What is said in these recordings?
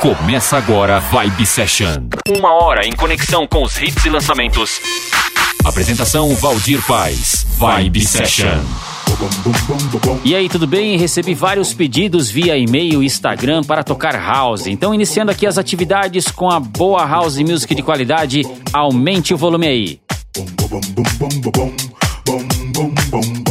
Começa agora Vibe Session. Uma hora em conexão com os hits e lançamentos. Apresentação Valdir Paz. Vibe Session. E aí, tudo bem? Recebi vários pedidos via e-mail e Instagram para tocar house. Então, iniciando aqui as atividades com a boa house music de qualidade, aumente o volume aí. aí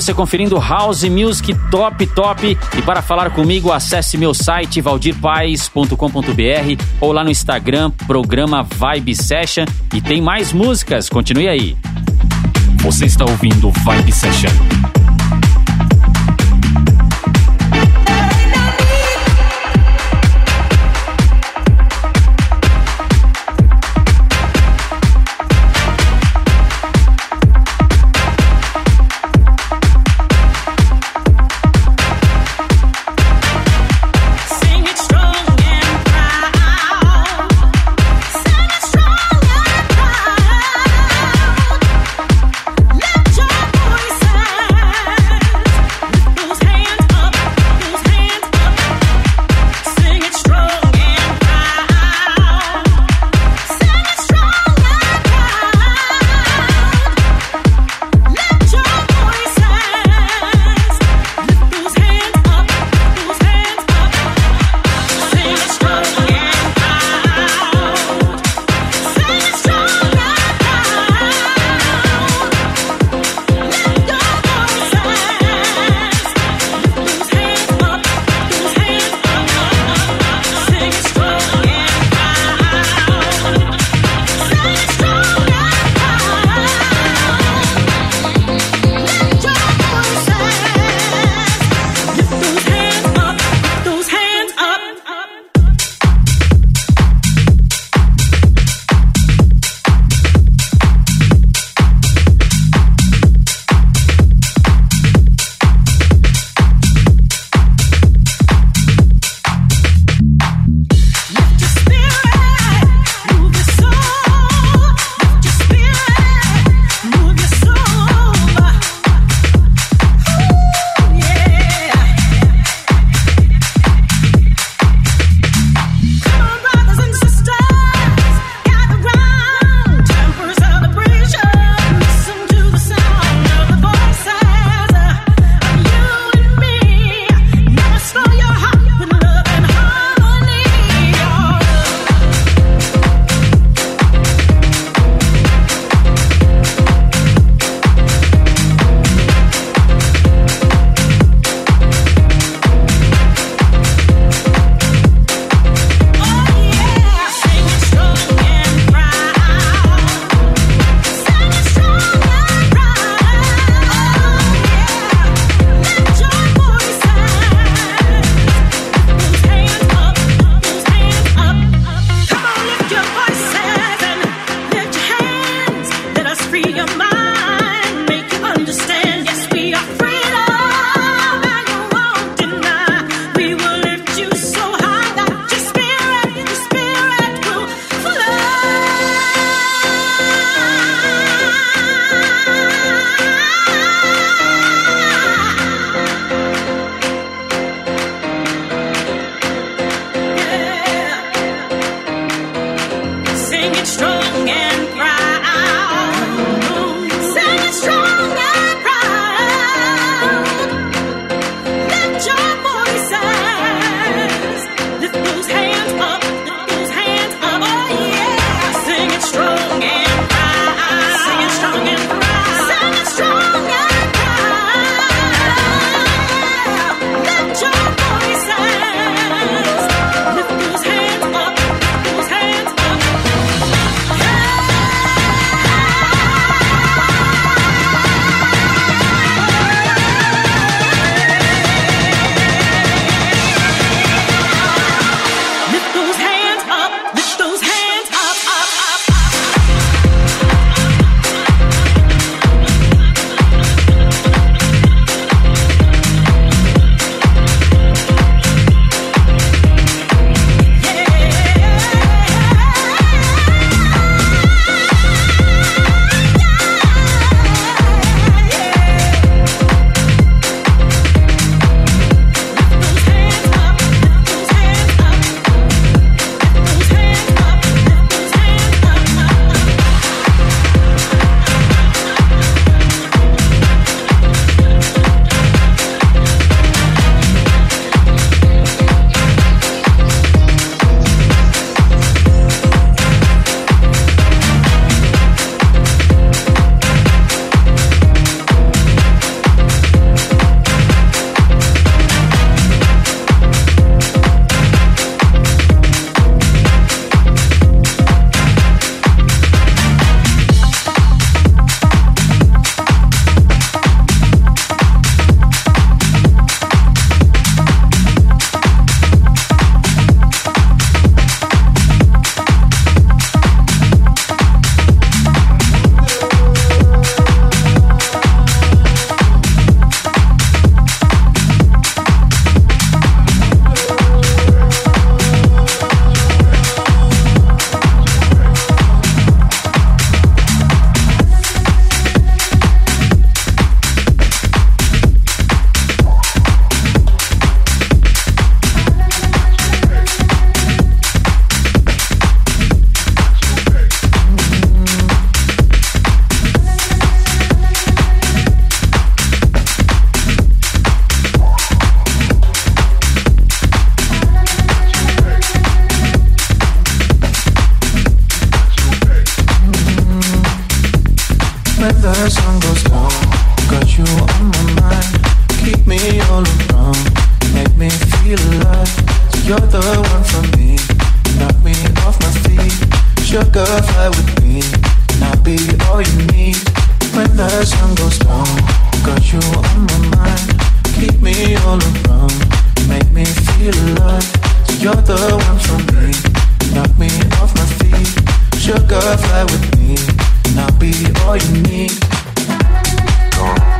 você conferindo House Music top, top. E para falar comigo, acesse meu site valdirpaes.com.br ou lá no Instagram, programa Vibe Session. E tem mais músicas, continue aí. Você está ouvindo Vibe Session. You're the one for me. Knock me off my feet. Sugar fly with me. And I'll be all you need. When the sun goes down, got you on my mind. Keep me all around. Make me feel alive. You're the one for me. Knock me off my feet. Sugar fly with me. And I'll be all you need. Go.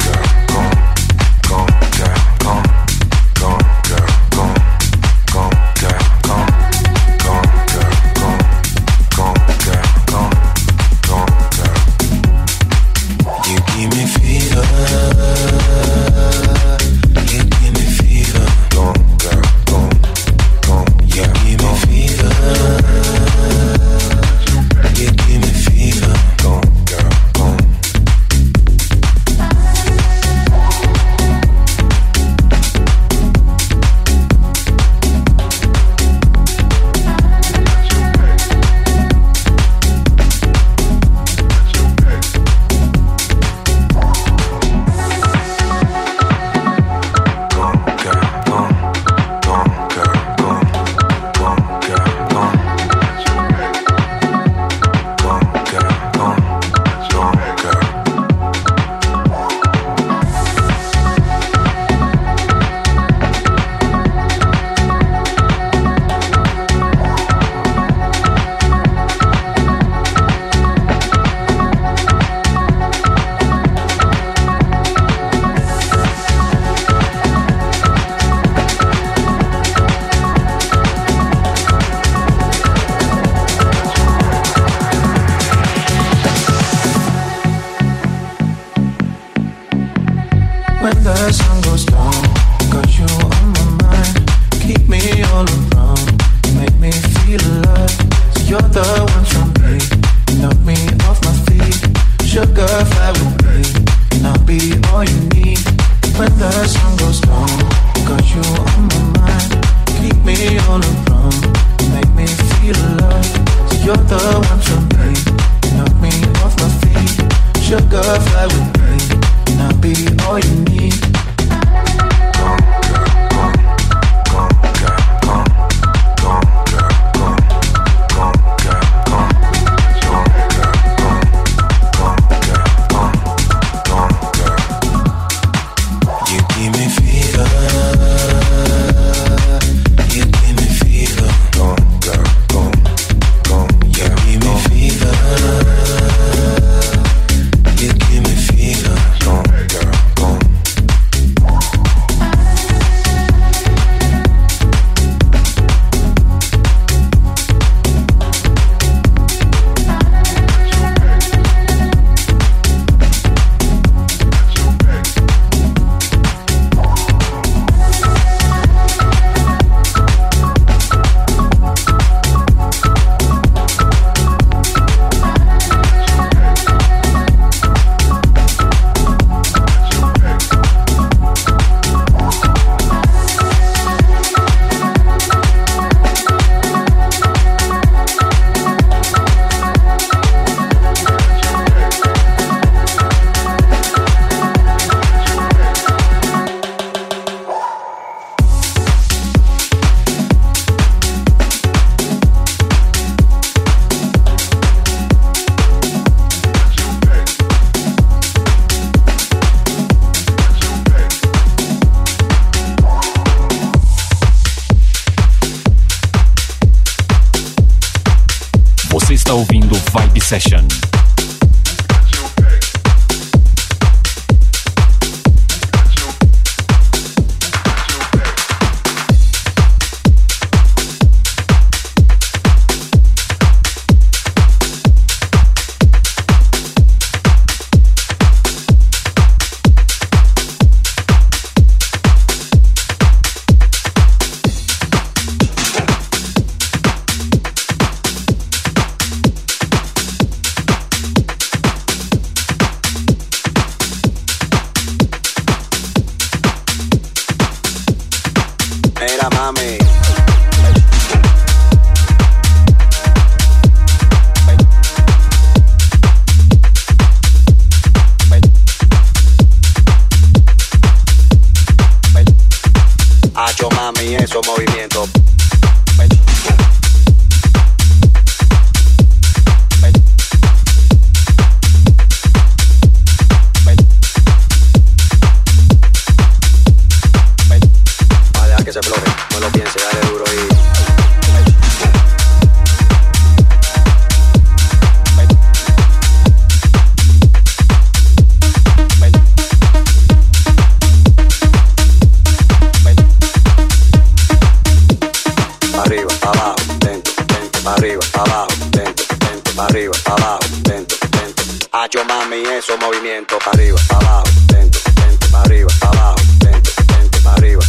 abajo, dentro, dentro, para arriba, abajo, dentro, dentro, para arriba, abajo, dentro, dentro. Hacho mami, eso movimiento, arriba, abajo, dentro, dentro, para arriba, abajo, dentro, dentro, arriba,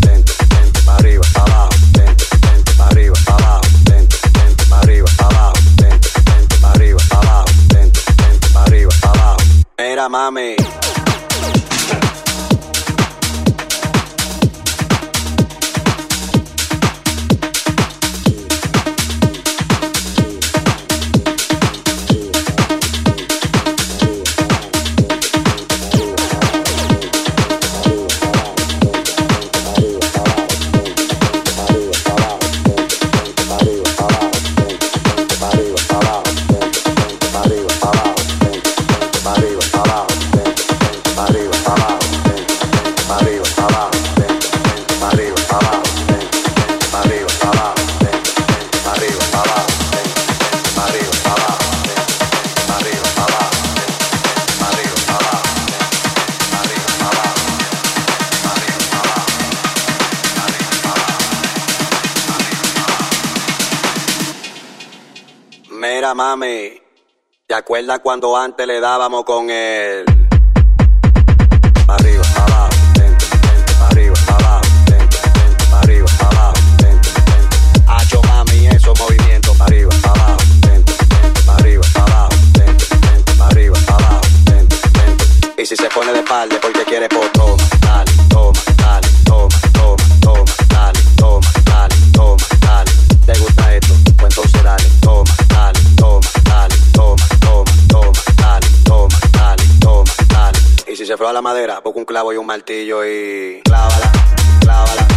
dentro, dentro, arriba, dentro, dentro, arriba, abajo, dentro, dentro, para arriba, dentro, dentro, mami. Mami. ¿Te acuerdas cuando antes le dábamos con él? Arriba, abajo, arriba, abajo, lento, pa' arriba, abajo, mami, eso movimiento, pa' arriba, abajo, lento, pa' arriba, abajo, arriba, abajo. Y si se pone de espalda porque quiere por Froa la madera, busca un clavo y un martillo y clávala, clávala,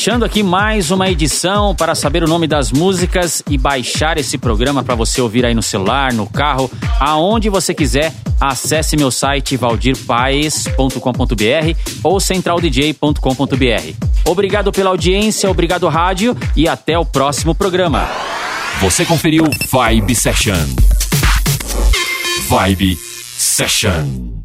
Fechando aqui mais uma edição para saber o nome das músicas e baixar esse programa para você ouvir aí no celular, no carro, aonde você quiser. Acesse meu site valdirpaes.com.br ou centraldj.com.br. Obrigado pela audiência, obrigado rádio e até o próximo programa. Você conferiu Vibe Session. Vibe Session.